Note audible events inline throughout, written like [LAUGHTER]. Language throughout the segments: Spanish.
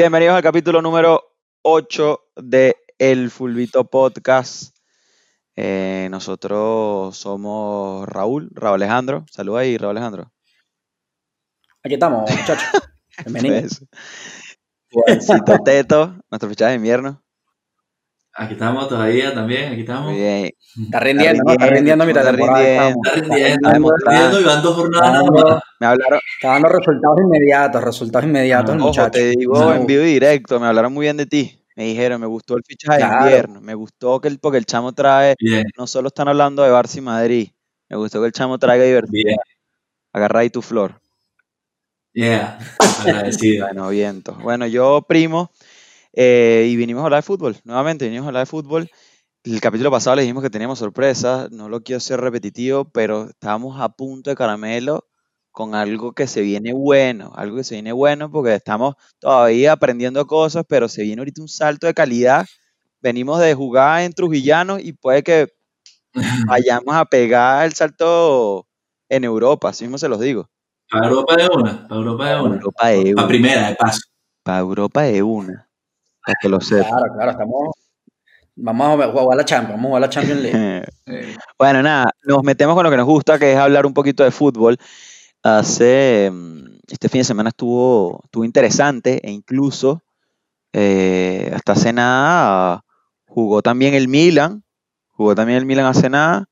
Bienvenidos al capítulo número 8 de El Fulvito Podcast. Eh, nosotros somos Raúl, Raúl Alejandro. Saluda ahí, Raúl Alejandro. Aquí estamos, muchachos. [LAUGHS] Bienvenidos. Juancito Teto, nuestro fichaje de invierno. Aquí estamos todavía también, aquí estamos. Bien. Está rindiendo, ¿no? Está rindiendo a mitad de Está temporada. rindiendo. Está rindiendo, y van dos jornadas Está nada más. Me hablaron, Está dando resultados inmediatos, resultados inmediatos, Ah, el ojo, muchacho. te digo No, en vivo y directo, me hablaron muy bien de ti. Me dijeron, me gustó el fichaje Claro. de invierno. Me gustó que el, porque el chamo trae, Bien, no solo están hablando de Barça y Madrid. Me gustó que el chamo traiga diversidad. Agarra ahí tu flor. yeah. Agradecido. Bueno, viento. Bueno, yo, primo, eh, y vinimos a hablar de fútbol. Nuevamente, vinimos a hablar de fútbol. El capítulo pasado le dijimos que teníamos sorpresas. No lo quiero ser repetitivo, pero estábamos a punto de caramelo con algo que se viene bueno. Algo que se viene bueno porque estamos todavía aprendiendo cosas, pero se viene ahorita un salto de calidad. Venimos de jugar en Trujillano y puede que [LAUGHS] vayamos a pegar el salto en Europa. Así mismo se los digo. Para Europa de una, para Europa de una. Europa de Para una. primera, de paso. Para Europa de una. Para que lo sepa. Claro, claro, estamos. Vamos a jugar la Champions, vamos a jugar la Champions League. Eh, [LAUGHS] Bueno, nada, nos metemos con lo que nos gusta, que es hablar un poquito de fútbol. Hace, mm, este fin de semana estuvo, estuvo interesante e incluso eh, hasta hace nada jugó también el Milan, jugó también el Milan hace nada,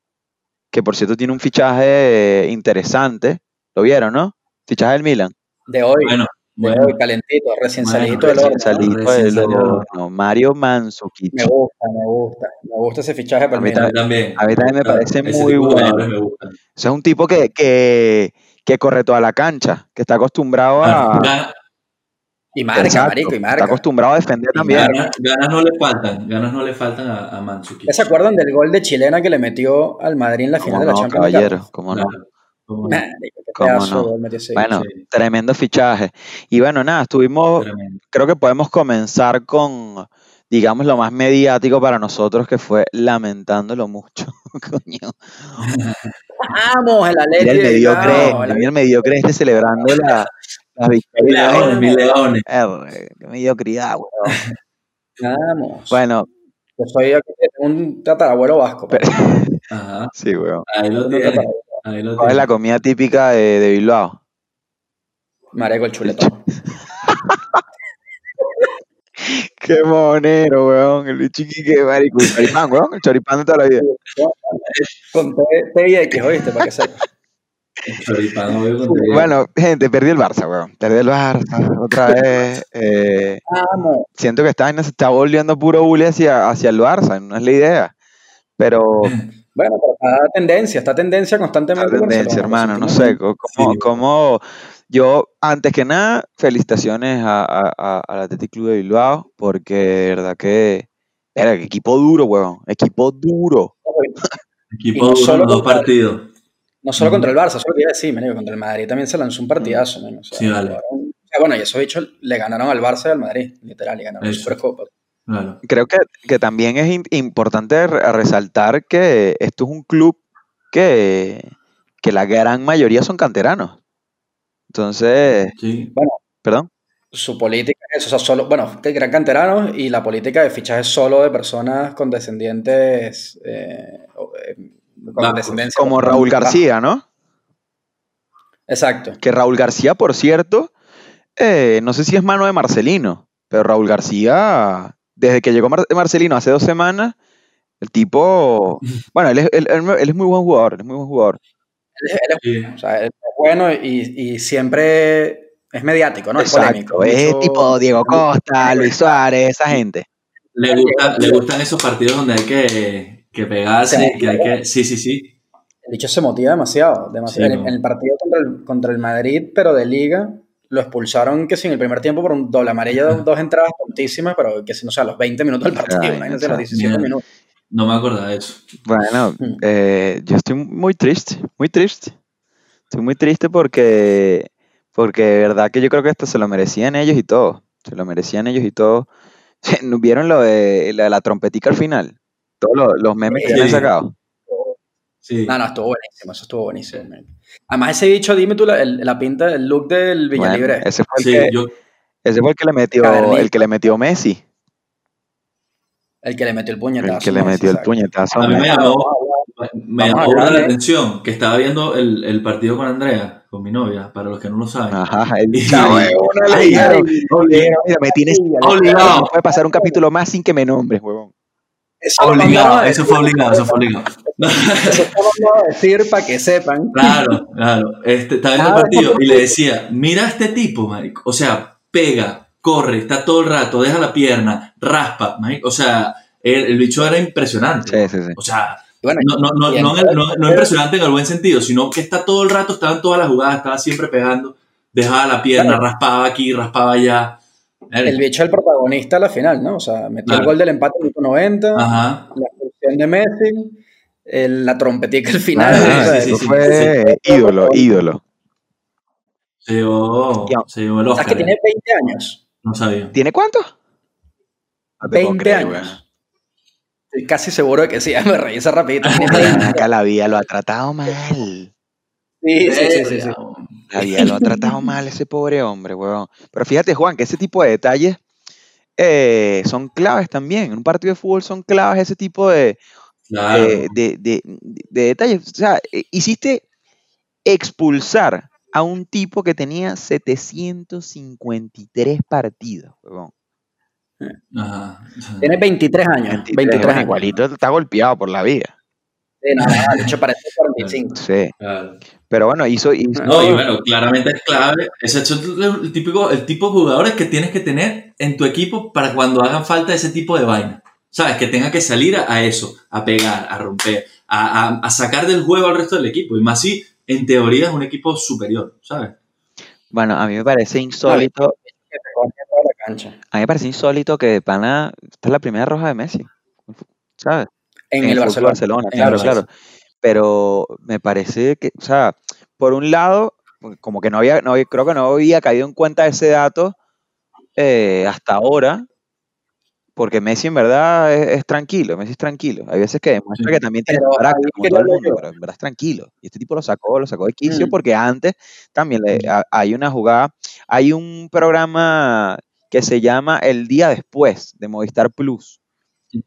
que por cierto tiene un fichaje interesante, lo vieron, ¿no? Fichaje del Milan. De hoy, bueno, bueno. hoy, calentito, recién Bueno, salidito del recién horno. Salito recién del horno, Mario Mandzukic. Me gusta, me gusta. Me gusta ese fichaje para mí. También. A mí también me parece muy bueno. gustan. Ese es un tipo que, que, que corre toda la cancha, que está acostumbrado a... Gana- Y marca, Exacto, marico, y Está marca. acostumbrado a defender Y también. Ganas, ganas no le faltan, ganas no le faltan a, a Mandzukic. ¿Ya se acuerdan del gol de chilena que le metió al Madrid en la ¿Cómo final de la Champions League? caballero? ¿Cómo no? Claro. ¿Cómo no? Marico, qué ¿Cómo pedazo de no? Bueno, Sí. tremendo fichaje. Y bueno, nada, estuvimos, Tremendo. creo que podemos comenzar con, digamos, lo más mediático para nosotros, que fue lamentándolo mucho. [LAUGHS] Coño. Vamos, el Atlético. el mediocre, vamos, el mediocre este celebrando la, la victoria. Leones, mis leones. Eh, Qué mediocridad, weón. Vamos. Bueno, Yo soy un tatarabuelo vasco. Pero- Ajá. [LAUGHS] sí, weón. Ahí lo ¿Cuál es la comida típica de, de Bilbao? Marico, el chuletón. [LAUGHS] Qué monero, weón. El chiquique, marico. El choripán, weón. El choripán de toda la vida. Con T, T y X, ¿oíste? Para que sepas. Bueno, gente, perdí el Barça, weón. Perdí el Barça otra vez. Eh, siento que esta vaina se está volviendo puro bully hacia, hacia el Barça. No es la idea. Pero [LAUGHS] Bueno, pero está tendencia, está tendencia constantemente. el tendencia, hermano. No sé. Sí. como yo, antes que nada, felicitaciones a, a- a- al Athletic Club de Bilbao. Porque de verdad que. Era equipo duro, weón. Equipo duro. [LAUGHS] Equipo no duro, solo dos contra- partidos. No solo contra el Barça, solo quería decir, marico, contra el Madrid también se lanzó un partidazo, man, o sea, Sí, vale. jugaron- o sea, bueno, y esos bichos le ganaron al Barça y al Madrid, literal, y ganaron la Eso. Supercopa. Claro. Creo que, que también es importante re- resaltar que esto es un club que, que la gran mayoría son canteranos. Entonces, Sí. perdón. Su política es, o sea, solo, bueno, que gran canterano y la política de fichaje solo de personas con descendientes, eh, eh, con descendencia. Como Raúl García, ¿no? Exacto. Que Raúl García, por cierto, eh, no sé si es mano de Marcelino, pero Raúl García, desde que llegó Mar- Marcelino hace dos semanas, el tipo, [LAUGHS] bueno, él es, él- él- él es muy buen jugador, él es muy buen jugador. Él es, él es- Sí. o sea, él es bueno y, y siempre es mediático, ¿no? Es polémico. Es Mucho- tipo Diego Costa, Luis Suárez, esa gente. Le, gusta- le gustan esos partidos donde hay que, que pegarse, Sí. que hay que... Sí, sí, sí. El bicho se motiva demasiado. demasiado. Sí, en, no. en el partido contra el, contra el Madrid, pero de liga, lo expulsaron que sí, en el primer tiempo por un doble amarillo, dos, dos entradas tontísimas, pero que si no, o sea, a los 20 minutos del partido, Ay, imagínate, no los sé. 17 Mira. minutos. No me acordaba de eso. Bueno, Mm. eh, yo estoy muy triste, muy triste. Estoy muy triste porque, porque de verdad que yo creo que esto se lo merecían ellos y todo. Se lo merecían ellos y todo. [LAUGHS] ¿Vieron lo de, de la trompetica al final? Todos los, los memes que Sí. han sacado. Sí. No, no, estuvo buenísimo, eso estuvo buenísimo. man. Además, ese bicho, dime tú la, el- la pinta, el look del Villa Bueno, Libre. ese fue el Sí, que, yo, Ese fue el que le metió, el que le metió Messi. El que le metió el puñetazo. El que le Messi, metió el puñetazo. A mí me llamó, me llamó la atención que estaba viendo el, el partido con Andrea, con mi novia, para los que no lo saben. Ajá, el [LAUGHS] ay, Mira, me tienes Obligado. No puede pasar un capítulo más sin que me nombres, huevón. Eso Obligado, eso fue obligado, eso fue obligado. Eso lo mandaba a decir para que sepan. Claro, claro. Este, estaba viendo el Ah, partido y le decía, mira a este tipo, marico. O sea, pega, corre, está todo el rato, deja la pierna, raspa, marico. O sea, el, el bicho era impresionante. Sí, sí, sí. O sea, Bueno, no, no, no, no, no- no impresionante en el buen sentido, sino que está todo el rato, estaba en todas las jugadas, estaba siempre pegando, dejaba la pierna, Claro. raspaba aquí, raspaba allá. el bicho es el protagonista a la final, ¿no? O sea, metió Claro. el gol del empate en el minuto 90, Ajá. la expulsión de Messi, el- la trompetica al final. Ah, sí, sí, fue ídolo, ídolo. Se llevó, se llevó el ¿Sabes Oscar. que tiene 20 años? No sabía. ¿Tiene cuánto? No te puedo 20 creer, años. Estoy casi seguro de que sí, [LAUGHS] me reí esa rapidito. Tiene Weón, 20. Acá la vida lo ha tratado mal. Sí, sí, sí, sí, sí. La vida lo ha tratado mal ese pobre hombre, weón. Pero fíjate, Juan, que ese tipo de detalles eh, son claves también. En un partido de fútbol son claves ese tipo de, Claro. de, de- de- de detalles. O sea, eh, hiciste expulsar a un tipo que tenía 753 partidos, weón. Ajá. Tiene 23 años. 23, 23 bueno, años. Igualito está golpeado por la vida. Sí, no, no, de hecho parece [LAUGHS] 45. Sí. Claro. Pero bueno, hizo. hizo- No, y bueno, claramente es clave. Ese es el, el típico, el tipo de jugadores que tienes que tener en tu equipo para cuando hagan falta ese tipo de vaina. ¿Sabes? Que tenga que salir a, a eso, a pegar, a romper, a, a- a sacar del juego al resto del equipo. Y más si, en teoría, es un equipo superior, ¿sabes? Bueno, a mí me parece insólito. A mí me parece insólito que de pana. Esta es la primera roja de Messi. ¿Sabes? En, en el Barcelona. En el claro, Barcelona. claro. Pero me parece que, o sea, por un lado, como que no había, no había- creo que no había caído en cuenta ese dato eh, hasta ahora, porque Messi en verdad es, es tranquilo, Messi es tranquilo. Hay veces que demuestra Sí. que también tiene Pero carácter, como todo el mundo, pero en verdad es tranquilo. Y este tipo lo sacó, lo sacó de quicio Mm. porque antes también le- ha- hay una jugada, hay un programa que se llama El Día Después de Movistar Plus.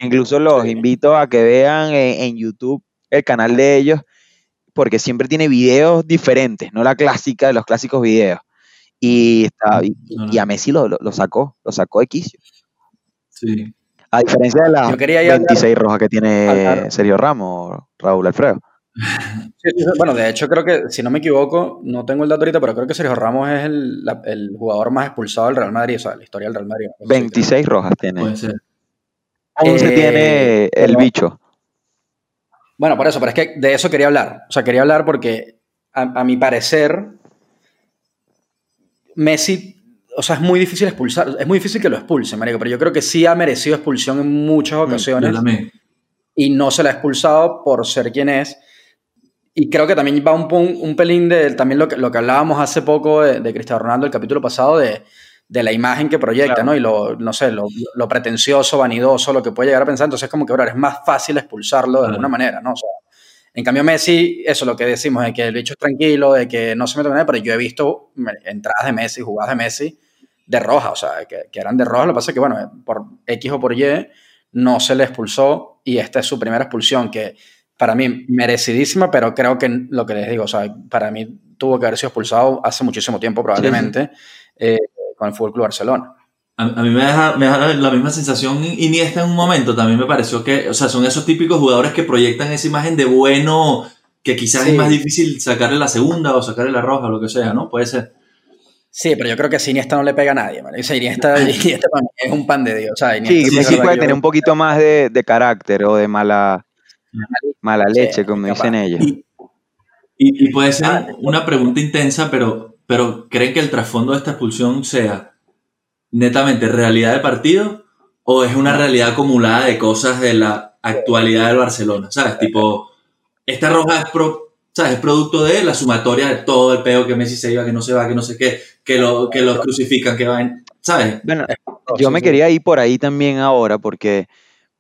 Incluso los Sí. invito a que vean en, en YouTube el canal de ellos, porque siempre tiene videos diferentes, no la clásica de los clásicos videos. Y, está, y, No, no. y a Messi lo, lo- lo sacó, lo sacó de quicio. Sí. A diferencia de hablar- 26 rojas que tiene Sergio Ramos, Raúl Alfredo. [LAUGHS] Sí, sí, sí. Bueno, de hecho creo que, si no me equivoco, no tengo el dato ahorita, pero creo que Sergio Ramos es el, la- el jugador más expulsado del Real Madrid, o sea, la historia del Real Madrid. una cosa así, 26 rojas tiene. Puede ser. 11 Eh, tiene el pero- bicho. Bueno, por eso, pero es que de eso quería hablar. O sea, quería hablar porque, a, a mi parecer, Messi, o sea, es muy difícil expulsar, es muy difícil que lo expulsen, marico, pero yo creo que sí ha merecido expulsión en muchas ocasiones también. y no se la ha expulsado por ser quien es. Y creo que también va un, pun- un pelín de también lo que, lo que hablábamos hace poco de, de Cristiano Ronaldo, el capítulo pasado, de, de la imagen que proyecta, Claro. ¿no? Y lo, no sé, lo, lo pretencioso, vanidoso, lo que puede llegar a pensar. Entonces, como que, bro, es más fácil expulsarlo de Claro. alguna manera, ¿no? O sea, en cambio, Messi, eso lo que decimos, de que el bicho es tranquilo, de que no se mete con nadie, pero yo he visto entradas de Messi, jugadas de Messi de roja, o sea, que, que eran de roja. Lo que pasa es que, bueno, por X o por Y no se le expulsó y esta es su primera expulsión, que para mí merecidísima, pero creo que lo que les digo, o sea, para mí tuvo que haber sido expulsado hace muchísimo tiempo probablemente eh, con el Fútbol Club Barcelona. A, a mí me deja, me deja la misma sensación Iniesta en un momento. También me pareció que, o sea, son esos típicos jugadores que proyectan esa imagen de bueno, que quizás Sí. es más difícil sacarle la segunda o sacarle la roja lo que sea, ¿no? Puede ser. Sí, pero yo creo que si Iniesta no le pega a nadie, ¿vale? O sea, Iniesta, Iniesta para mí es un pan de Dios. O sea, Sí, verdad puede tener un poquito más de, de carácter o de mala, mala Sí, leche, como capaz. dicen ellos. Y, y- y puede ser Ah, una pregunta intensa, pero, pero ¿creen que el trasfondo de esta expulsión sea netamente realidad del partido o es una realidad acumulada de cosas de la actualidad del Barcelona? ¿Sabes? Tipo, esta roja es, pro- ¿sabes? es producto de la sumatoria de todo el peo que Messi se iba, que no se va, que no sé qué, que lo, que lo crucifican, que van, ¿sabes? Bueno, No, yo sí, me sí. quería ir por ahí también ahora, porque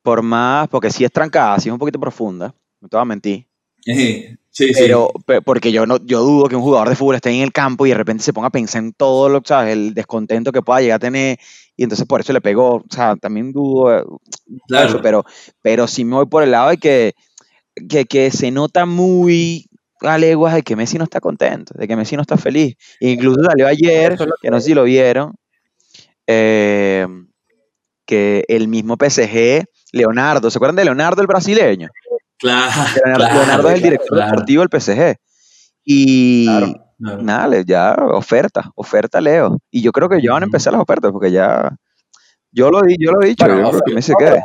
por más, porque sí es trancada, sí es un poquito profunda, no te voy a mentir. Eh, Sí, pero pe- porque yo no yo dudo que un jugador de fútbol esté en el campo y de repente se ponga a pensar en todo lo sabes el descontento que pueda llegar a tener y entonces por eso le pegó o sea también dudo eh, sí, claro. eso, pero pero sí me voy por el lado de que que, que se nota muy a leguas de que Messi no está contento de que Messi no está feliz incluso salió ayer que no sé si lo vieron eh, que el mismo PSG Leonardo ¿se acuerdan de Leonardo el brasileño? Claro, [LAUGHS] Leonardo, claro, Leonardo es el director claro, deportivo del PSG. Y Claro. nada, ya oferta, oferta Leo. Y yo creo que ya van a empezar las ofertas, porque ya. Yo lo, yo lo he dicho, Bueno, yo creo que oferta, Messi no, quede.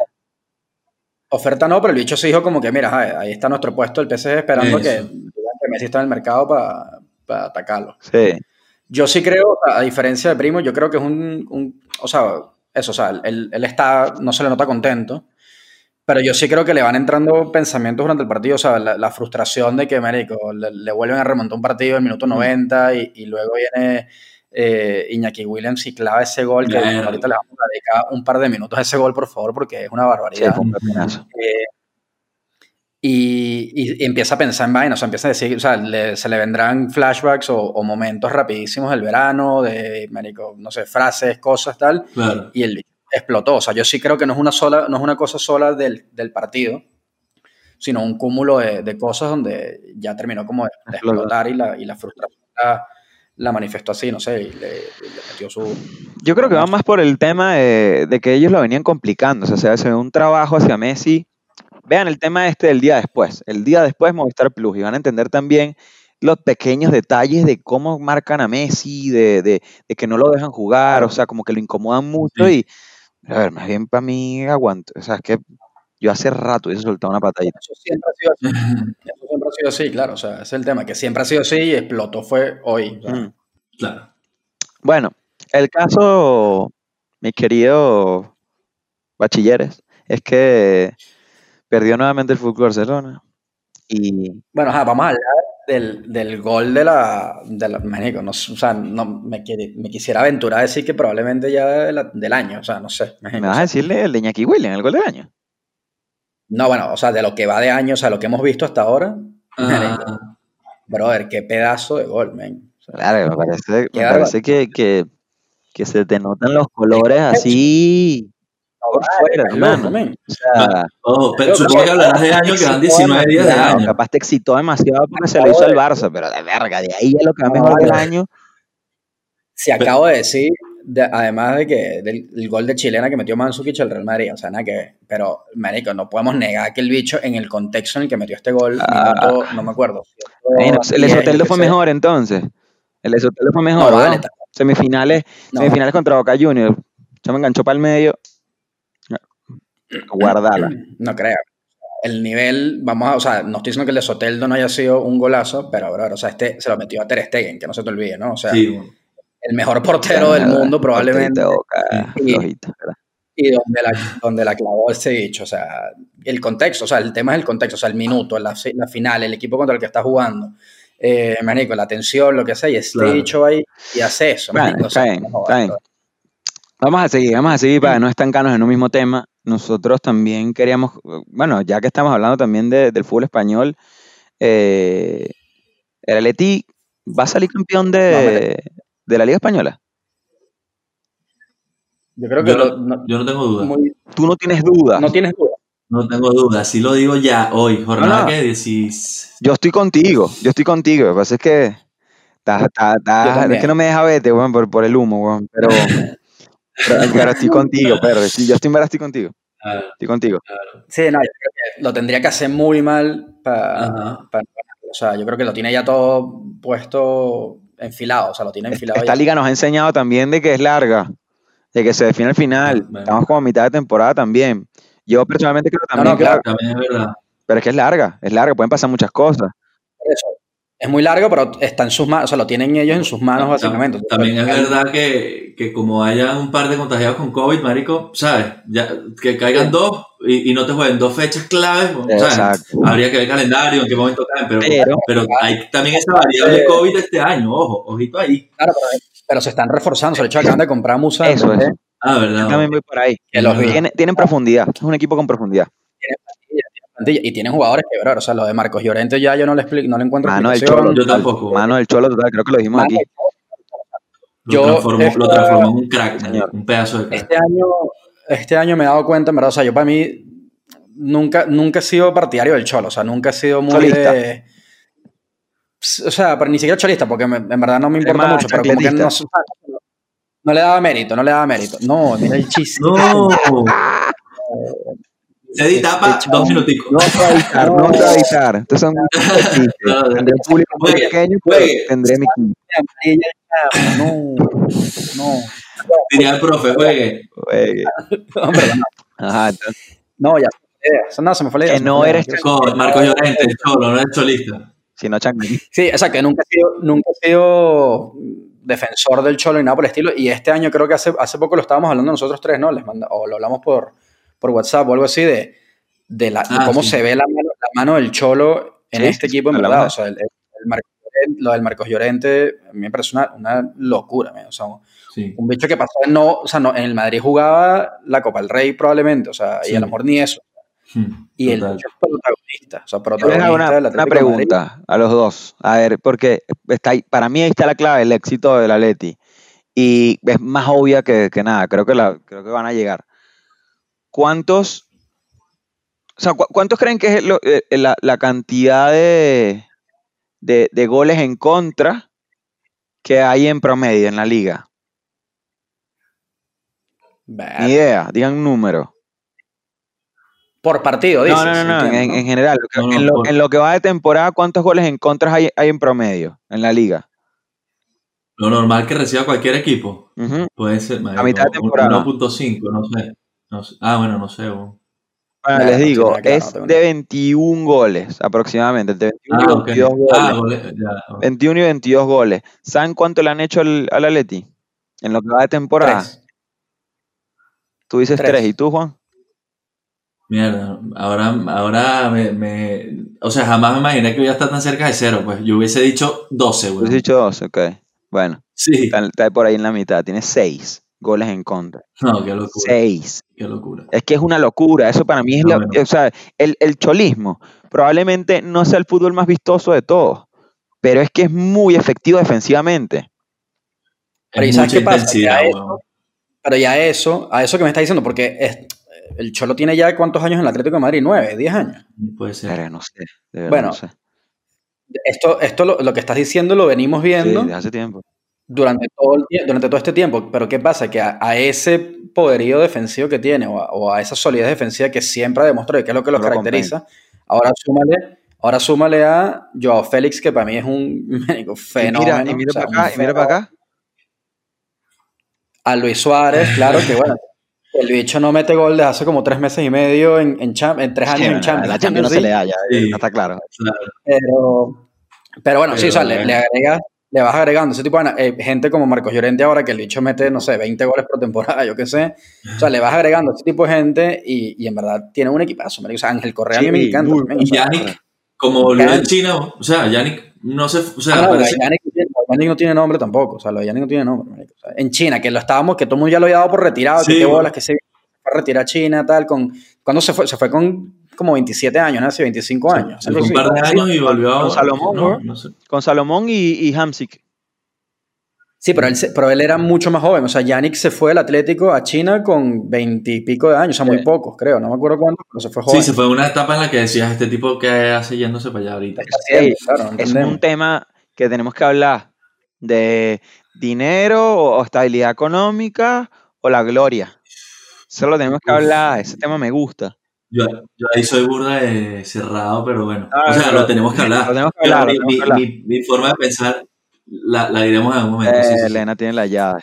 Oferta no, pero el bicho se dijo como que, mira, ahí está nuestro puesto, el PSG esperando Eso. que Messi está en el mercado para atacarlo. Sí, Yo sí creo, a diferencia de Primo, yo creo que es un, un- o sea, eso, o sea, él, él está, no se le nota contento, pero yo sí creo que le van entrando pensamientos durante el partido, o sea, la, la frustración de que, marico, le, le vuelven a remontar un partido en el minuto 90 y, y luego viene eh, Iñaki Williams y clava ese gol, que ahorita le vamos a dedicar un par de minutos a ese gol, por favor, porque es una sí, barbaridad. fue un pepinazo. Eh, y, y empieza a pensar en vainas, o sea, empieza a decir, o sea, le- se le vendrán flashbacks o, o momentos rapidísimos del verano, de, marico, no sé, frases, cosas, tal, Claro. y el explotó. O sea, yo sí creo que no es una, sola, no es una cosa sola del, del partido, sino un cúmulo de, de cosas donde ya terminó como de, de explotar y la, y la frustración la, la manifestó así, no sé, y le, y le metió su... Yo creo que va más por el tema de, de que ellos lo venían complicando. O sea, se ve un trabajo hacia Messi. Vean el tema este del día después. El día después Movistar Plus. Y van a entender también los pequeños detalles de cómo marcan a Messi, de, de- de que no lo dejan jugar, o sea, como que lo incomodan mucho. Sí. Y, a ver, más bien para mí aguanto. O sea, es que yo hace rato hubiese soltado una patadita. Eso siempre ha sido así. [LAUGHS] Eso siempre ha sido así, claro. O sea, ese es el tema, que siempre ha sido así y explotó fue hoy. Mm. Claro. Bueno, el caso, mis queridos bachilleres, es que perdió nuevamente el Fútbol Barcelona. Y Bueno, ajá, vamos a hablar del, del gol de la, de la no o sea, no, me, me quisiera aventurar a decir que probablemente ya de la- del año, o sea, no sé. me vas a decirle el de Iñaki Williams, el gol del año. no, bueno, o sea, de lo que va de año, o sea, lo que hemos visto hasta ahora, Ah, brother, qué pedazo de gol, man. O sea, Claro, me parece, me parece que, que, que se te notan los colores así fuera, es loco, hermano. man. O sea, ojo, pero Loco, supongo que hablarás de años que van 19 días de año. capaz te excitó demasiado porque se lo hizo al Barça, pero de verga, de ahí a lo que va mejor del año. Si acabo de decir, de- además de que del, el gol de chilena que metió Mansukic al Real Madrid, o sea, nada que ver. Pero, marico, no podemos negar que el bicho, en el contexto en el que metió este gol, Ah. minuto, no me acuerdo. Bueno, el de 10, Soteldo yo qué fue mejor entonces. El de Soteldo fue mejor, No, ¿no? vale, ta- Semifinales, no. semifinales contra Boca Juniors. Yo me enganchó para el medio. Guardala. [CLEARS THROAT] No creo. El nivel, vamos a, o sea, no estoy diciendo que el de Soteldo no haya sido un golazo, pero, bro, o sea, este se lo metió a Ter Stegen, que no se te olvide, ¿no? O sea, Sí, bueno. el mejor portero del mundo probablemente, Boca, Y- donde la, donde la clavó este bicho, o sea, el contexto, o sea, el tema es el contexto, o sea, el minuto, la, fi- la final, el equipo contra el que está jugando, eh, marico, la tensión, lo que sea, y este Claro. bicho ahí y hace eso, Bueno, marico, o está sea, bien, no, está bien. Vamos a seguir, vamos a seguir para no estancarnos en un mismo tema. Nosotros también queríamos, bueno, ya que estamos hablando también de- del fútbol español, eh, el Atleti va a salir campeón No, de, de la Liga Española. Yo creo que Yo lo- no, no, yo no tengo duda. muy- Tú no tienes dudas. no tienes duda. No tengo duda. Si lo digo ya hoy. Jornada No, no. que 16. Yo estoy contigo, yo estoy contigo. Lo que pasa es que, es que no me deja vete, weón, por, por el humo, weón, pero, [LAUGHS] pero, pero estoy contigo, [LAUGHS] pero sí, yo estoy, en verdad estoy contigo, Claro, estoy contigo. claro. Sí, no, yo creo que lo tendría que hacer muy mal para... O sea, yo creo que lo tiene ya todo puesto enfilado, o sea, lo tiene enfilado Esta ya. liga nos ha enseñado también de que es larga, de que se define al final. Bueno. Estamos como a mitad de temporada también. Yo personalmente creo No, también, no, claro. También es verdad. pero es que es larga, es larga, pueden pasar muchas cosas. Es muy largo, pero está en sus manos, o sea, lo tienen ellos en sus manos, básicamente. También es verdad que, que como haya un par de contagiados con COVID, marico, ¿sabes? Ya, que caigan dos y, y no te jueguen dos fechas claves, ¿sabes? Exacto. Habría que ver el calendario, en qué momento caen, pero, Pero- pero, hay también esa variable COVID este año, ojo, ojito ahí. Claro, pero, pero se están reforzando. Se de hecho acaban de comprar a Musa. Eso es. Ah, Yo ¿verdad? también voy por ahí. Que los. Tienen, tienen profundidad, es un equipo con profundidad. Plantilla. Y tienen jugadores que, bro, o sea, lo de Marcos Llorente ya yo no le, explico, no le encuentro Mano del. Cholo, Yo tampoco. Mano del Cholo, total, creo que lo dijimos Mano aquí. Lo, Yo transformó, lo transformó en un crack, Señor. un pedazo de crack. Este año, este año me he dado cuenta, en verdad, o sea, yo para mí nunca, nunca he sido partidario del Cholo, o sea, nunca he sido muy de... O sea, pero ni siquiera cholista, porque me- en verdad no me importa mucho, pero como que no, no le daba mérito, no le daba mérito. No, mira el chiste. No. [LAUGHS] [LAUGHS] Se edita para Este dos minuticos. No se va a editar, no se va a editar. Estos son. [LAUGHS] No, Tendré un público muy Juegue, pequeño, pero juegue. tendré mi equipo. No, no. Diría el profe, juegue. [LAUGHS] No. Ajá, entonces, No, ya. Eso no, se me fue la idea. Que no eres Con Marcos Llorente, el cholo, no es cholista. si no, Chanqui. Sí, o sea, que nunca he sido, nunca he sido defensor del Cholo ni nada por el estilo. Y este año creo que hace, hace poco lo estábamos hablando nosotros tres, ¿no? Les manda, o lo hablamos por, por WhatsApp o algo así de, de, la, de Ah, cómo sí. se ve la mano, la mano del Cholo en Sí, este sí, equipo, en verdad. de O sea, el, el- el Marcos Llorente- lo del Marcos Llorente a mí me parece una, una locura. man. O sea, Sí. un bicho que pasó, no, o sea, no, en el Madrid jugaba la Copa del Rey probablemente, o sea, y a lo mejor ni eso. Hmm, Y el total. bicho es protagonista, o sea, protagonista una, del una de Madrid. pregunta a los dos. A ver, porque está ahí- para mí ahí está la clave del éxito del Atleti. Y es más obvia que, que nada. Creo que, la, creo que van a llegar. ¿Cuántos, o sea, cu- ¿cuántos creen que es lo- eh, la, la cantidad de, de, de goles en contra que hay en promedio en la liga? Ver- Ni idea, digan un número. Por partido, No, dices. no, no, no, en, entiendo, en general. No, no, en, lo, por- en lo que va de temporada, ¿cuántos goles en contra hay, hay en promedio en la liga? Lo normal que reciba cualquier equipo. Ujú. Puede ser, A mitad de temporada. 1.5, no sé. No sé. Ah, bueno, no sé. bo. Bueno, Nah, les digo, ver, es de 21 goles aproximadamente, de 21 Ah, y ok. 22 goles. Ah, goles, ya, ok. 21 y 22 goles. ¿Saben cuánto le han hecho al, al Atleti? En lo que va de temporada. Tres. Tú dices Tres. 3. ¿Y tú, Juan? Mierda, ahora, ahora me, me- O sea, jamás me imaginé que voy a estar tan cerca de cero. Pues yo hubiese dicho 12, Tú güey. has dicho 2, ok. Bueno, Sí. está, está por ahí en la mitad. Tiene 6 goles en contra. [LAUGHS] No, qué locura. 6. Qué locura. Es que es una locura. Eso para mí es No, la- o sea, el, el cholismo probablemente no sea el fútbol más vistoso de todos, pero es que es muy efectivo defensivamente. Pero ¿y Es sabes mucha qué pasa? intensidad, Que a weón. Pero ya eso, a eso que me está diciendo, porque es- el Cholo tiene ya cuántos años en el Atlético de Madrid, nueve, diez años. Puede ser. Pero no sé, de verdad Bueno, no sé. Esto, esto lo, lo que estás diciendo lo venimos Sí, viendo de hace tiempo. Durante, todo el durante todo este tiempo. Pero ¿qué pasa? Que a, a ese poderío defensivo que tiene o a, o a esa solidez defensiva que siempre ha demostrado y que es lo que los lo caracteriza, ahora súmale, ahora súmale a Joao Félix, que para mí es un [LAUGHS] médico Y fenómeno. mira, y mira o sea, para acá, y mira para acá. a Luis Suárez, claro que bueno, el bicho no mete gol desde hace como tres meses y medio en, en, Cham- en tres Sí, años en Champions. la Champions no se le da ya, Sí. ya está claro. Claro. Pero, pero bueno, sí, o sea, le, agregas, le vas agregando ese tipo de eh, gente como Marcos Llorente ahora que el bicho mete, no sé, 20 goles por temporada, [LAUGHS] yo qué sé. O sea, le vas agregando ese tipo de gente y, y en verdad tiene un equipazo. O sea, Ángel Correa a mí me Sí, encanta. también, o Y sea, Yannick, como volvió Yannick. China, o sea, Yannick no se. O sea, Ah, no, parece- Yannick, Yannick no tiene nombre tampoco. O sea, lo de Yannick no tiene nombre. O sea, en China, que lo estábamos, que todo el mundo ya lo había dado por retirado, Sí, que qué bolas, que se fue a retirar a China, tal. Con, ¿Cuándo se fue? Se fue con como 27 años, ¿no? Hace 25 años. fue un par de años y volvió a. con Salomón, no, ¿no? no sé. Con Salomón y, y Hamsik. Sí, pero él, pero él era mucho más joven. O sea, Yannick se fue del Atlético a China con 20 y pico de años. O sea, muy Sí. pocos, creo. No me acuerdo cuánto, pero se fue joven. Sí, se fue en una etapa en la que decías, este tipo que hace yéndose para allá ahorita. Claro, Es un tema que tenemos que hablar de dinero o estabilidad económica o la gloria. Eso lo tenemos que hablar, ese tema me gusta. Yo, yo ahí soy burda de cerrado, pero bueno. Ah, o sea, lo- lo tenemos que hablar. lo tenemos que hablar, mi, tenemos que mi- hablar. mi- mi forma de pensar la, la diremos en algún momento. Eh, sí, sí. Elena tiene la llave.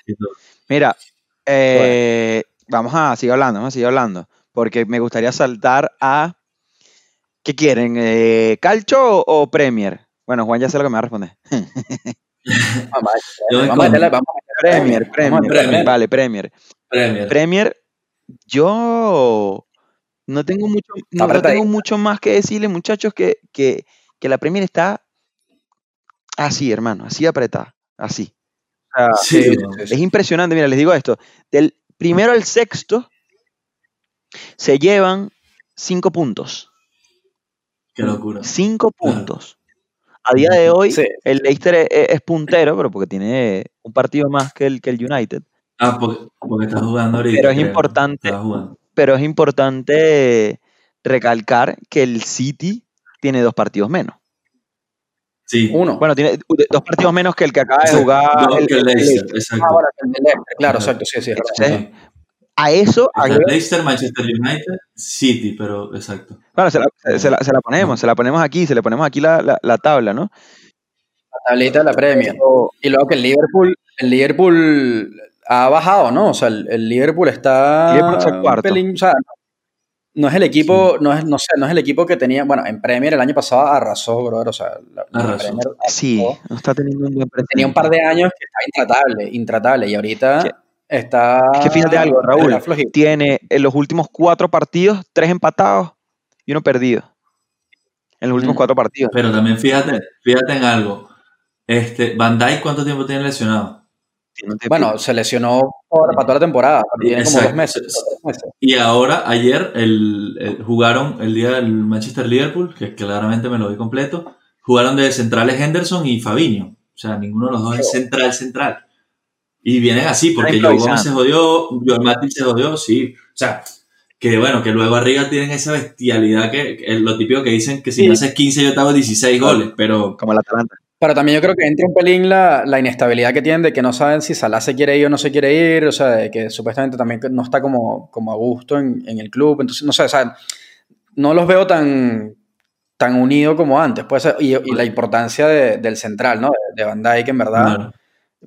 Mira, eh, vamos a seguir hablando, vamos a seguir hablando, porque me gustaría saltar a... ¿Qué quieren? Eh, ¿Calcho o, Premier? Bueno, Juan ya sé lo que me va a responder. [LAUGHS] Vamos a- vamos a meterle- vamos a meterle Premier, Premier, Premier. Vale, Premier. Premier. Premier, yo no tengo mucho, no, tengo mucho más que decirle, muchachos, que, que, que la Premier está así, hermano, así apretada, así. [LAUGHS] Sí, eh, es impresionante, mira, les digo esto, del primero al sexto se llevan cinco puntos. Qué locura. Cinco puntos. A día de hoy, Sí. el Leicester es, es puntero, pero porque tiene un partido más que el, que el United. Ah, porque, porque estás jugando ahorita. Pero es creo. importante. Estabas jugando. Pero es importante recalcar que el City tiene dos partidos menos. Sí. Uno. Bueno, tiene dos partidos menos que el que acaba de jugar. el- que el el Leicester, Leicester. exacto. Ah, bueno, el de Leicester, claro, exacto, sí, sí. Entonces. A eso, agrega- Leicester, Manchester United, City, pero exacto. bueno, se la, se- la- se la ponemos, se la ponemos aquí, se le ponemos aquí la, la- la tabla, ¿no? La tablita de la Premier. Pero- Y luego que el Liverpool, el Liverpool ha bajado, ¿no? O sea, el, el Liverpool está Liverpool está cuarto. pelín- o sea, no es el equipo, no es, no sé, no es el equipo que tenía, bueno, en Premier el año pasado arrasó, brother, o sea, la, la Arrasó. Premier Sí, no está teniendo un buen tenía un par de años que estaba intratable, intratable, y ahorita está Es que fíjate algo, Raúl, tiene en los últimos cuatro partidos, tres empatados y uno perdido. En los últimos Mm. cuatro partidos. Pero también fíjate, fíjate en algo. Este, Van Dijk, ¿cuánto tiempo tiene lesionado? Bueno, se lesionó para, toda la temporada, como dos meses. Y ahora, ayer, el, el- jugaron el día del Manchester-Liverpool, que claramente me lo vi completo. Jugaron de centrales Henderson y Fabinho. O sea, ninguno de los dos es central, central. Y vienen así, porque Joe Gómez se jodió, Joel Matip se jodió, sí. O sea, que bueno, que luego arriba tienen esa bestialidad que, que es lo típico que dicen que si Sí. me haces 15 yo te hago 16 goles, pero como el Atalanta. Pero también yo creo que entra un pelín la, la inestabilidad que tienen de que no saben si Salah se quiere ir o no se quiere ir, o sea, de que supuestamente también no está como, como a gusto en, en el club, entonces no sé, o sea, no los veo tan, tan unidos como antes, puede ser, y, y la importancia de- del central, ¿no? De, de Van Dijk, en verdad, claro.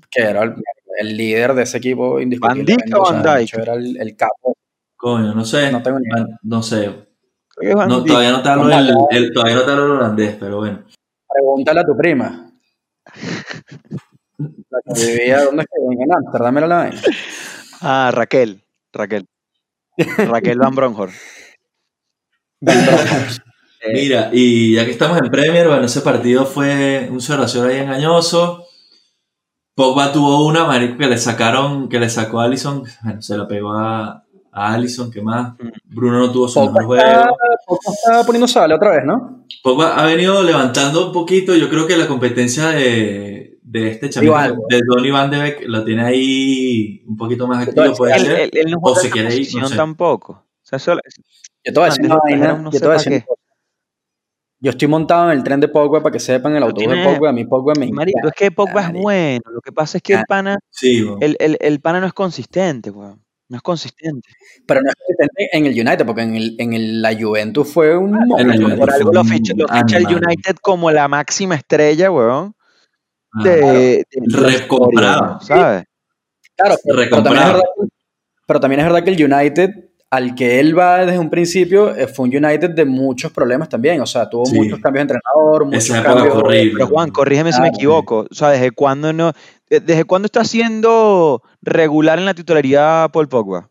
que era el, el líder de ese equipo indiscutiblemente, Dijk o o sea, Van Dijk? era el, el capo, coño, no sé, no tengo ni idea. No sé, no, todavía no te hablo el, todavía no te hablo el holandés, pero bueno. Pregúntale a tu prima. La que vivía, ¿dónde es que? En Amsterdam era la vaina. Ah, Raquel. Raquel. Raquel Van Bronhor. Eh, Mira, y ya que estamos en Premier, bueno, ese partido fue un 0 a 0 ahí engañoso. Pogba tuvo una, marico, que le sacaron, que le sacó a Allison, bueno, se la pegó a, a Allison, ¿qué más? Mm. Bruno no tuvo su Pogba mejor está, juego. Pogba está poniendo sale otra vez, ¿no? Pogba ha venido levantando un poquito, yo creo que la competencia de, de este chamito, de Donny Van de Beek, lo tiene ahí un poquito más activo, puede él, ser. él- él no O se quiere ir, no sé. tampoco. O sea, eso- Yo te voy a decir una vaina, no yo te voy a decir. Yo estoy montado en el tren de Pogba para que sepan el autobús de Pogba. A mí Pogba me Marico, encanta. es que Pogba es bueno. Lo que pasa es que el pana, Sí, bueno. el, el, el pana no es consistente, weón. No es consistente. Pero no es consistente en el United, porque en, el, en el- la Juventus fue un monstruo. Juventus Por algo lo ficha, lo ficha el. United como la máxima estrella, weón. Ah, De, Recomprado. ¿sabes? Claro, pero, pero también es verdad, que- pero también es verdad que el United, al que él va desde un principio, eh, fue un United de muchos problemas también. O sea, tuvo Sí. muchos cambios de entrenador, muchos Esa cambios. horrible. Pero Juan, corrígeme si me equivoco. O sea, ¿desde cuándo no? de- ¿Desde cuándo está siendo regular en la titularidad Paul Pogba?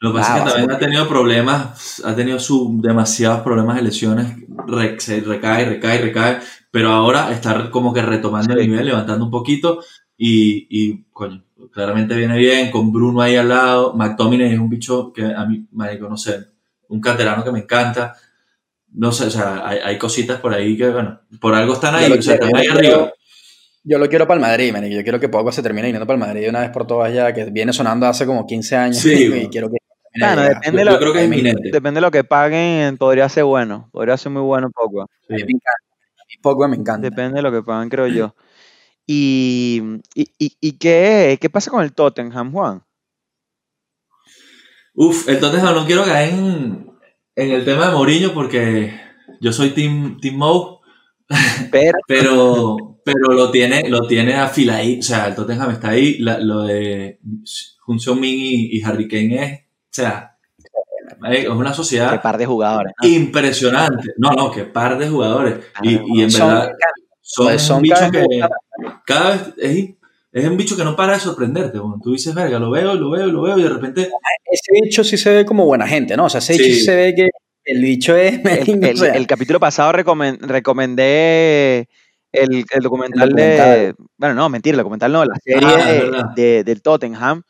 Lo que pasa Ah, es que también ha tenido problemas, ha tenido su, demasiados problemas de lesiones, re- se recae, recae, recae, pero ahora está como que retomando Sí. el nivel, levantando un poquito y, y, coño, claramente viene bien, con Bruno ahí al lado, McTominay es un bicho que a mí, marico, no sé, un canterano que me encanta, no sé, o sea, hay, hay cositas por ahí que, bueno, por algo están ahí, o sea, están ahí arriba. Yo lo quiero para el Madrid, man, y Yo quiero que Pogba se termine viniendo para el Madrid de una vez por todas ya, que viene sonando hace como 15 años. Sí, [LAUGHS] y bueno. quiero que Bueno, depende, Yo lo, creo que es inminente. depende de lo que paguen, podría ser bueno. Podría ser muy bueno Pogba. A mí me encanta. A mí Pogba me encanta. Depende de lo que pagan, creo yo. ¿Y, y, y, y qué, qué pasa con el Tottenham, Juan? Uf, el Tottenham no quiero caer en, en el tema de Mourinho porque yo soy Team, team Mou, Pero, [LAUGHS] pero, pero lo tiene, lo tiene afiladito, o sea, el Tottenham está ahí, la- lo de Junción Min y, y Harry Kane es, sea, es una qué sociedad par de jugadores. ¿no? impresionante. No, no, qué par de jugadores. Y, y en Son- verdad son, Pues son un bicho cada que cada vez es, es un bicho que no para de sorprenderte. bueno, Tú dices, verga, lo veo, lo veo, lo veo y de repente Ese bicho sí se ve como buena gente, ¿no? O sea, ese bicho Sí. se ve que el bicho es. El, el- o sea, el capítulo pasado recomen- recomendé el, el documental El de. documental. Bueno, no, mentira, el documental no, la serie Ah, de- de- del Tottenham.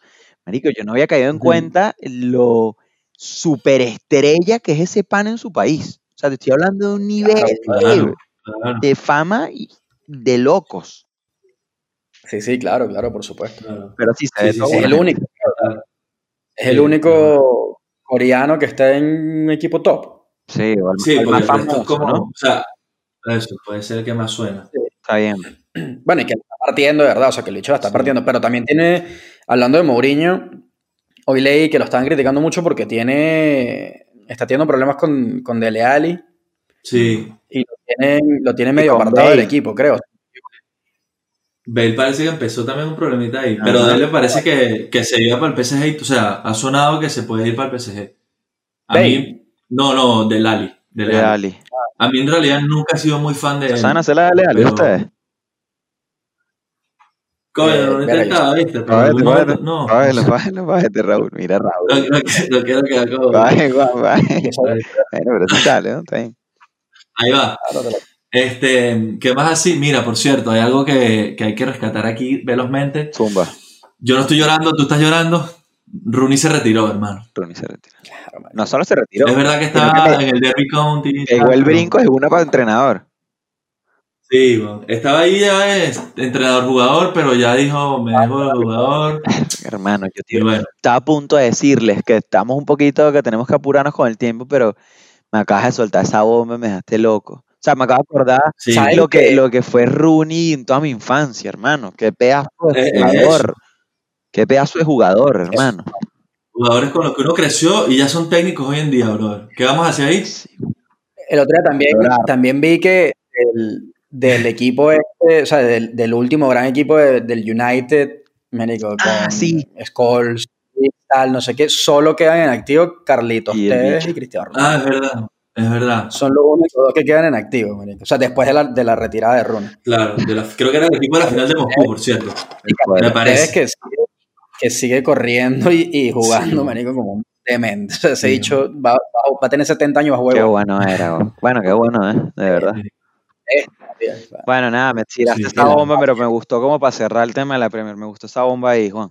Marico, yo no había caído en cuenta lo superestrella que es ese pan en su país. O sea, te estoy hablando de un nivel Claro, claro, de fama y de locos. Sí, sí, claro, claro, por supuesto. claro. Pero sí, se Sí. Es el único. Es el único coreano que está en un equipo top. Sí, o el, Sí, el más famoso, como, ¿no? o sea, eso puede ser el que más suena. Está bien. [CLEARS THROAT] Bueno, y que la está partiendo, de verdad, o sea, que el bicho la está Sí. partiendo. Pero también tiene, hablando de Mourinho, hoy leí que lo estaban criticando mucho porque tiene, está teniendo problemas con, con Dele Alli Sí, y lo tienen medio apartado del equipo, creo. Bale parece que empezó también un problemita ahí, Ajá. pero a él le parece que, que se iba para el PSG, o sea, ha sonado que se puede ir para el PSG. A Bale. mí, no, no, del Ali. Del De Ali. A mí en realidad nunca he sido muy fan de él. ¿Saben hacer la de Ali pero- ustedes? Coño, Eh, intentado, ¿viste? Bájate, momento- no. Raúl. Mira, Raúl. No, no, no quiero Bueno, pero sí sale, ¿no? Está bien. Ahí va. lo- Este, ¿qué más así? Mira, por cierto, hay algo que, que hay que rescatar aquí velozmente. Zumba. Yo no estoy llorando, tú estás llorando. Rooney se retiró, hermano. Rooney se retira. claro. No solo se retiró, Es verdad que estaba que en el Derby County. pegó el brinco, es una para entrenador. Sí, bueno, estaba ahí ya es entrenador-jugador, pero ya dijo, me dejo de jugador. [LAUGHS] Hermano, yo tío, bueno, estaba a punto de decirles que estamos un poquito, que tenemos que apurarnos con el tiempo, pero me acabas de soltar esa bomba me dejaste loco. O sea, me acabo de acordar sí, ¿Sabes? lo que, lo que fue Rooney en toda mi infancia, hermano. Qué pedazo de Eh, eh, jugador. Qué pedazo de jugador, hermano. jugadores con los que uno creció y ya son técnicos hoy en día, brother. ¿Qué vamos a hacer ahí? Sí. El otro día también, también vi que el- del equipo este, o sea, del, del último gran equipo de- del United, médico, con Ah, sí. Scholes y tal, no sé qué, solo quedan en activo Carlitos Y Tevez y Cristiano Ronaldo. Ah, es verdad, es verdad. Son los únicos dos que quedan en activo, marico. O sea, después de la, de la retirada de Rooney. Claro, de la- creo que era el equipo de la final de Moscú, por cierto. Me parece. que sigue, que sigue corriendo y, y jugando, Sí. marico, como un demente. O sea, ese Sí. dicho va, va- va a tener 70 años a Qué juego. bueno era. Bueno, qué bueno, ¿eh? De verdad. Bueno, nada, me tiraste Sí, esa claro. bomba, pero me gustó como para cerrar el tema de la Premier. Me gustó esa bomba ahí, Juan.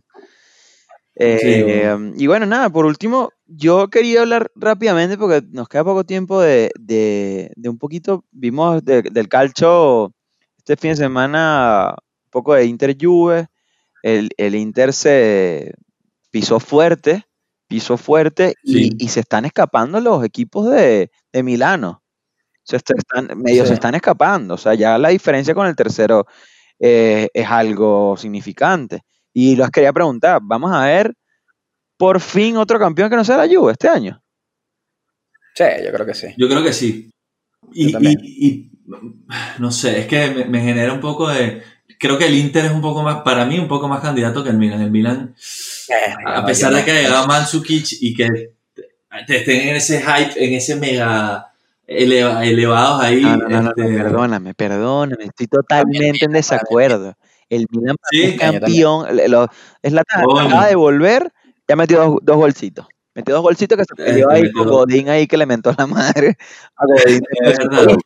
Eh, Sí, bueno. Y bueno, nada, por último, yo quería hablar rápidamente porque nos queda poco tiempo de, de- de un poquito, vimos de- del calcio este fin de semana un poco de Inter Juve. El, el Inter se pisó fuerte, pisó fuerte y, y se están escapando los equipos de, de Milano. Se est- están, medio Sí. se están escapando. O sea, ya la diferencia con el tercero eh, es algo significante. Y los quería preguntar, vamos a ver por fin otro campeón que no sea la Juve este año. Sí, yo creo que sí. Yo creo que sí. Y, no sé, es que me, me genera un poco de. Creo que el Inter es un poco más, para mí, un poco más candidato que el Milan. El Milan, a pesar de que ha llegado Mandzukic y que te- estén en ese hype, en ese mega eleva- elevados ahí. No, no, no, no, este, perdóname, perdóname, estoy totalmente en desacuerdo. El Milan Sí, es campeón, lo- es la Coño. acaba de volver, ya metió dos, dos golcitos. Metió dos golcitos que se peleó Este, ahí metió con. Godín ahí que le mentó la madre a Godín. [LAUGHS]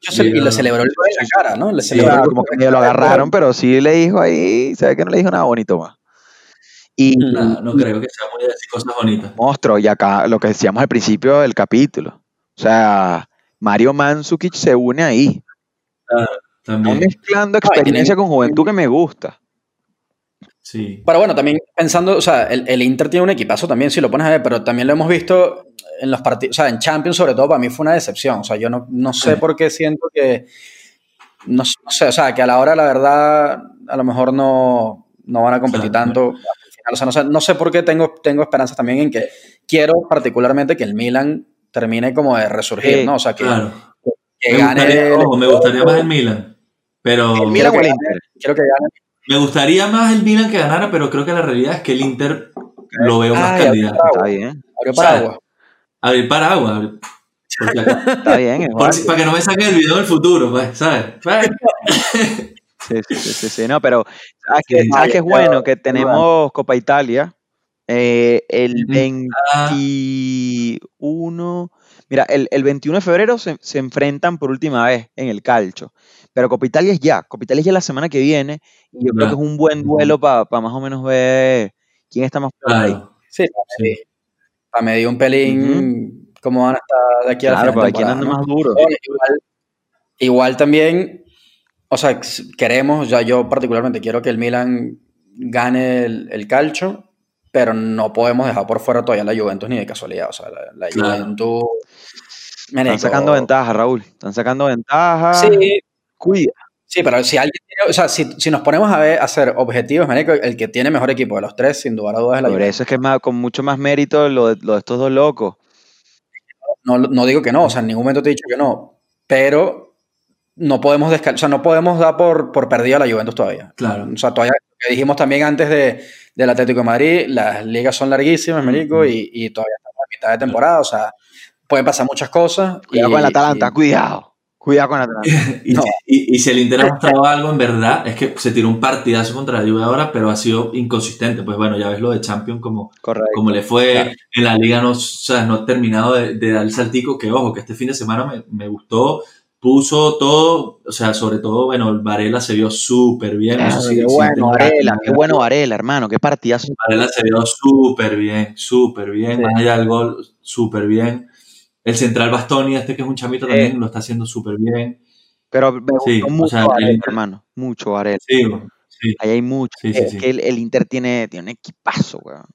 Yo y Sí, celebró en la cara, ¿no? Le celebró el como que lo agarraron, pero sí le dijo ahí, se ve que no le dijo nada bonito más. Y, No, no creo que sea muy de decir cosas bonitas. monstruo, y acá lo que decíamos al principio del capítulo. O sea, Mario Mandzukic se une ahí. Están También. mezclando experiencia con juventud que me gusta. Sí. Pero bueno, también pensando, o sea, el, el Inter tiene un equipazo también, si lo pones a ver, pero también lo hemos visto en los partidos, o sea, en Champions sobre todo, para mí fue una decepción. O sea, yo no, no sé Sí. por qué siento que, no, no sé, o sea, que a la hora, la verdad, a lo mejor no, no van a competir Claro. tanto. O sea, no sé, no sé por qué tengo, tengo esperanzas también en que quiero particularmente que el Milan termine como de resurgir, Sí, ¿no? O sea, que, Claro. que Me gane. gustaría, el- ojo, me gustaría más el Milan. Pero ¿El Milan o el que- Inter? Quiero que gane. me gustaría más el Milan que ganara, pero creo que la realidad es que el Inter lo veo más Ay, candidato. Está bien, Abrió paraguas. Abrir paraguas. abrir- [LAUGHS] está bien. es Por para que no me saquen el video del futuro, pues, ¿sabes? Sí, sí, sí, sí, sí, no, pero ¿sabes [LAUGHS] qué, Sí. sabes qué es bueno? Que tenemos Copa Italia eh, el Ujú. 21, mira, el, el 21 de febrero se, se enfrentan por última vez en el calcio, pero Copa Italia es ya, Copa Italia es ya la semana que viene y yo creo que es un buen duelo para más o menos ver quién está más fuerte ahí. Sí, Sí. para medir un pelín cómo van a estar de aquí a la Claro, final hay quien temporada, anda ¿no? más duro. Igual, igual también, o sea, queremos, ya yo particularmente quiero que el Milan gane el, el calcio, pero no podemos dejar por fuera todavía la Juventus ni de casualidad. O sea, la, la Claro. Juventus. Están sacando ventaja, Raúl. Están sacando ventaja. Sí, Cuida. sí, pero si alguien tiene- o sea, si, si nos ponemos a ver, a hacer objetivos, marico, el que tiene mejor equipo de los tres, sin duda a dudas, es la Por Juventus. eso es que es más, con mucho más mérito lo de, lo de estos dos locos. No, no digo que no, o sea, en ningún momento te he dicho que no, pero no podemos descal- o sea, no podemos dar por, por perdida a la Juventus todavía. Claro. O sea, todavía, lo que dijimos también antes de, del Atlético de Madrid, las ligas son larguísimas, marico, Ujú. y, y todavía estamos a mitad de temporada, o sea, pueden pasar muchas cosas. Cuidado y- con el Atalanta, y- cuidado. Cuidado con el Atalanta. [LAUGHS] Y, No. y- y si el Inter ha mostrado algo, en verdad, es que se tiró un partidazo contra la Juve ahora, pero ha sido inconsistente. Pues bueno, ya ves lo de Champions como, Correcto. como le fue Claro. en la liga, no, o sea, no ha terminado de, de dar el saltico, que ojo, que este fin de semana me, me gustó, puso todo, o sea, sobre todo, bueno, el Varela se vio súper bien. no sé Claro, si- qué si bueno, Varela, qué bueno Varela, hermano, qué partidazo. Varela se vio súper bien, súper bien, Sí. más allá del gol, súper bien. El central Bastoni, este que es un chamito Sí. también, lo está haciendo súper bien. Pero me gustó Sí, o mucho sea, Varela, Inter- hermano. Mucho Varela. Sí, sí, Ahí hay mucho. Sí, sí, es sí. que el, el Inter tiene, tiene un equipazo, weón.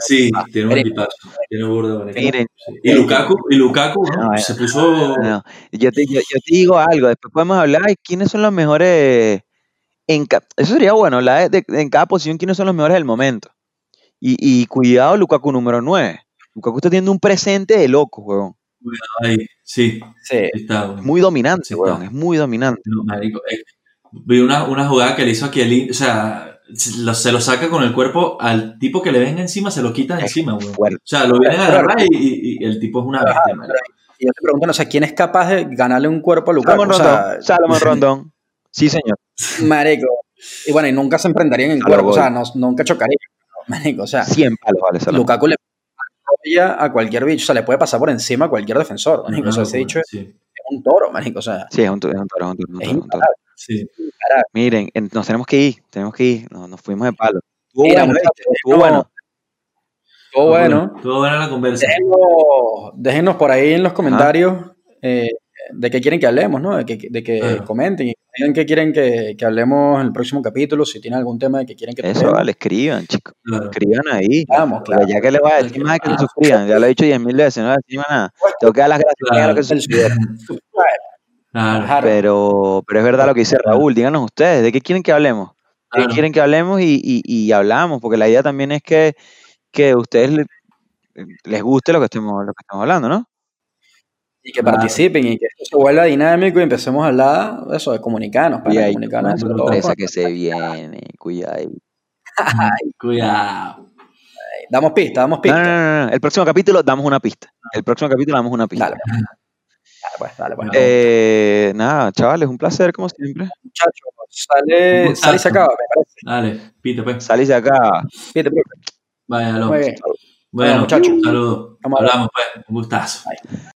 Sí, equipazo. tiene un equipazo, tiene burda. Miren. Y Lukaku, y Lukaku ¿no? No, eh, se puso... no, yo, te, yo, yo te digo algo, después podemos hablar de quiénes son los mejores. En, ca- eso sería bueno, hablar de, de- en cada posición quiénes son los mejores del momento. Y, y cuidado, Lukaku número 9. Lukaku está teniendo un presente de loco, weón. Ahí, sí, Sí, está. bueno. Es muy dominante, Sí, weón. Es muy dominante. No, marico, eh, vi una, una jugada que le hizo a Kielin, o sea, se lo, se lo saca con el cuerpo al tipo que le venga encima, se lo quita de Es encima, güey. O sea, lo vienen a agarrar y, y- y el tipo es una bestia, marico. y yo te pregunto, o sea, ¿quién es capaz de ganarle un cuerpo a Lukaku? Salomón O Rondón. Salomón [LAUGHS] Rondón. Sí, señor. marico. Y bueno, y nunca se enfrentarían en lo cuerpo, o sea, no- nunca chocarían. Marico, o sea, 100 palos vale Salomón. Lukaku le a cualquier bicho, o sea, le puede pasar por encima a cualquier defensor, marico. O sea, Una ese bicho locura, es sí, un toro, marico, o sea, Sí, es un toro, es un toro, es un toro, es un es toro, es un toro. Sí. Miren, en- nos tenemos que ir, tenemos que ir. Nos, nos fuimos de palo. Estuvo Mira, bueno. Estuvo no, bueno. Todo bueno. Todo buena la conversa. Déjenos, déjenos por ahí en los comentarios eh, de qué quieren que hablemos, ¿no? De que, de que comenten y digan qué quieren que, que hablemos en el próximo capítulo, si tienen algún tema de que quieren que Eso, toquemos. vale, escriban, chicos. Claro. Escriban ahí. Vamos, Pero claro. ya que le voy a decir más de que se suscriban, ya lo he dicho 10.000 veces, no le decimos nada. Tengo que dar las gracias Claro. a los que se suscribieron. Claro. Pero, pero es verdad lo que dice Raúl, díganos ustedes, ¿de qué quieren que hablemos? ¿De qué claro. quieren que hablemos y, y, y hablamos? Porque la idea también es que, que a ustedes le- les guste lo que estemos, lo que estamos hablando, ¿no? Y que Claro. participen y que esto se vuelva dinámico y empecemos a hablar de eso, de comunicarnos, para Y hay comunicarnos una sorpresa que se viene, cuidado. [LAUGHS] Cuidado. Damos pista, damos No, pista. no, no, no, el próximo capítulo damos una pista. El próximo capítulo damos una pista. Dale. Pues, dale, pues. Eh, nada, chavales, un placer como siempre. Muchachos, sale, sale y se acaba, me parece. Dale, pite, pues. Salís de acá. Fíjate, profe. Vaya, Muy bien. Bueno, muchachos. saludos. Hablamos, pues. Un gustazo. Bye.